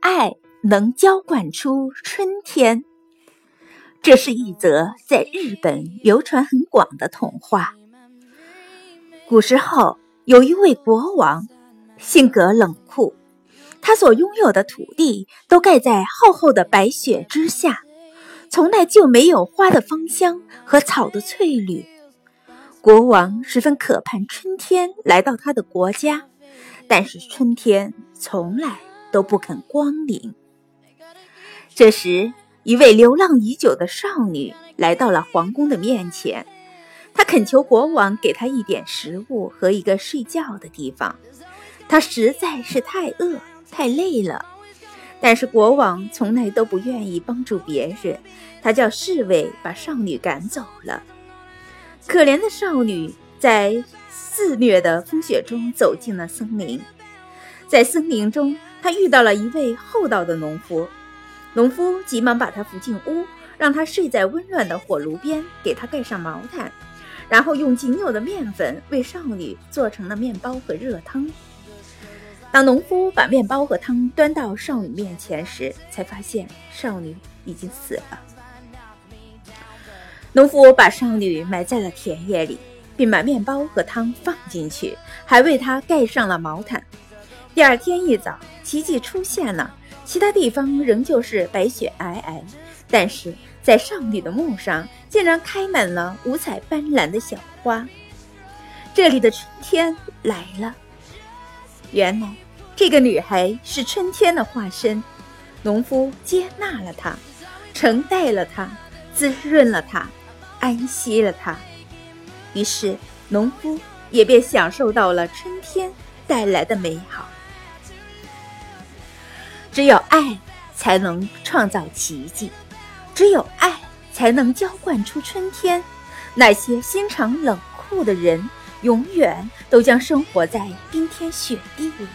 爱能浇灌出春天。这是一则在日本流传很广的童话。古时候有一位国王，性格冷酷，他所拥有的土地都盖在厚厚的白雪之下，从来就没有花的芳香和草的翠绿。国王十分渴盼春天来到他的国家，但是春天从来都不肯光临。这时，一位流浪已久的少女来到了皇宫的面前，她恳求国王给她一点食物和一个睡觉的地方。她实在是太饿、太累了，但是国王从来都不愿意帮助别人，他叫侍卫把少女赶走了。可怜的少女在肆虐的风雪中走进了森林，在森林中，他遇到了一位厚道的农夫。农夫急忙把他扶进屋，让他睡在温暖的火炉边，给他盖上毛毯，然后用仅有的面粉为少女做成了面包和热汤。当农夫把面包和汤端到少女面前时，才发现少女已经死了。农夫把少女埋在了田野里，并把面包和汤放进去，还为她盖上了毛毯。第二天一早，奇迹出现了。其他地方仍旧是白雪皑皑，但是在少女的墓上竟然开满了五彩斑斓的小花。这里的春天来了。原来这个女孩是春天的化身。农夫接纳了她，承待了她，滋润了她，安息了她。于是农夫也便享受到了春天带来的美好。只有爱才能创造奇迹，只有爱才能浇灌出春天。那些心肠冷酷的人，永远都将生活在冰天雪地里。